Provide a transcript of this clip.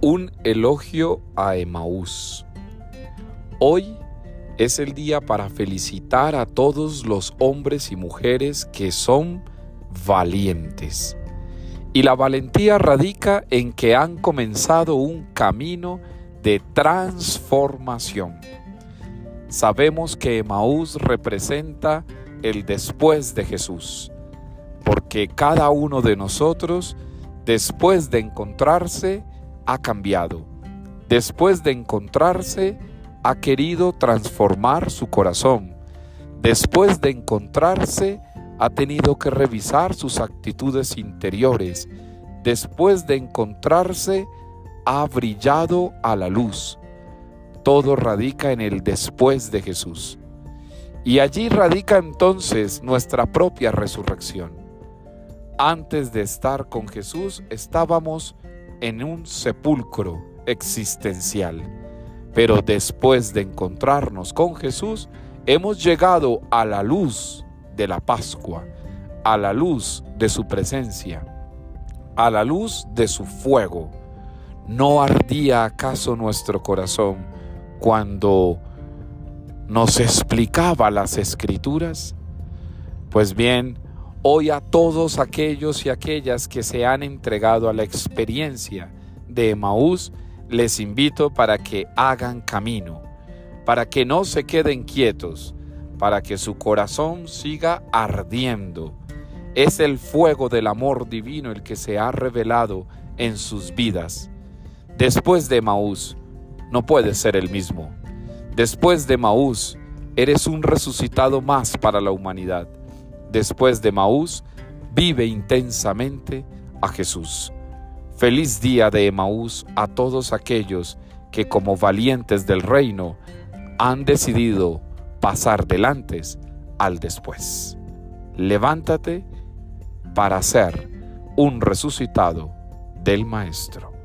Un elogio a Emaús. Hoy es el día para felicitar a todos los hombres y mujeres que son valientes. Y la valentía radica en que han comenzado un camino de transformación. Sabemos que Emaús representa el después de Jesús, porque cada uno de nosotros, después de encontrarse, ha cambiado. Después de encontrarse, ha querido transformar su corazón. Después de encontrarse, ha tenido que revisar sus actitudes interiores. Después de encontrarse, ha brillado a la luz. Todo radica en el después de Jesús. Y allí radica entonces nuestra propia resurrección. Antes de estar con Jesús estábamos en un sepulcro existencial. Pero después de encontrarnos con Jesús, hemos llegado a la luz de la Pascua, a la luz de su presencia, a la luz de su fuego. ¿No ardía acaso nuestro corazón cuando nos explicaba las escrituras? Pues bien, hoy a todos aquellos y aquellas que se han entregado a la experiencia de Emaús, les invito para que hagan camino, para que no se queden quietos, para que su corazón siga ardiendo. Es el fuego del amor divino el que se ha revelado en sus vidas. Después de Emaús, no puedes ser el mismo. Después de Emaús, eres un resucitado más para la humanidad después de Maús, vive intensamente a Jesús. Feliz día de Emaús a todos aquellos que como valientes del reino han decidido pasar delante al después. Levántate para ser un resucitado del Maestro.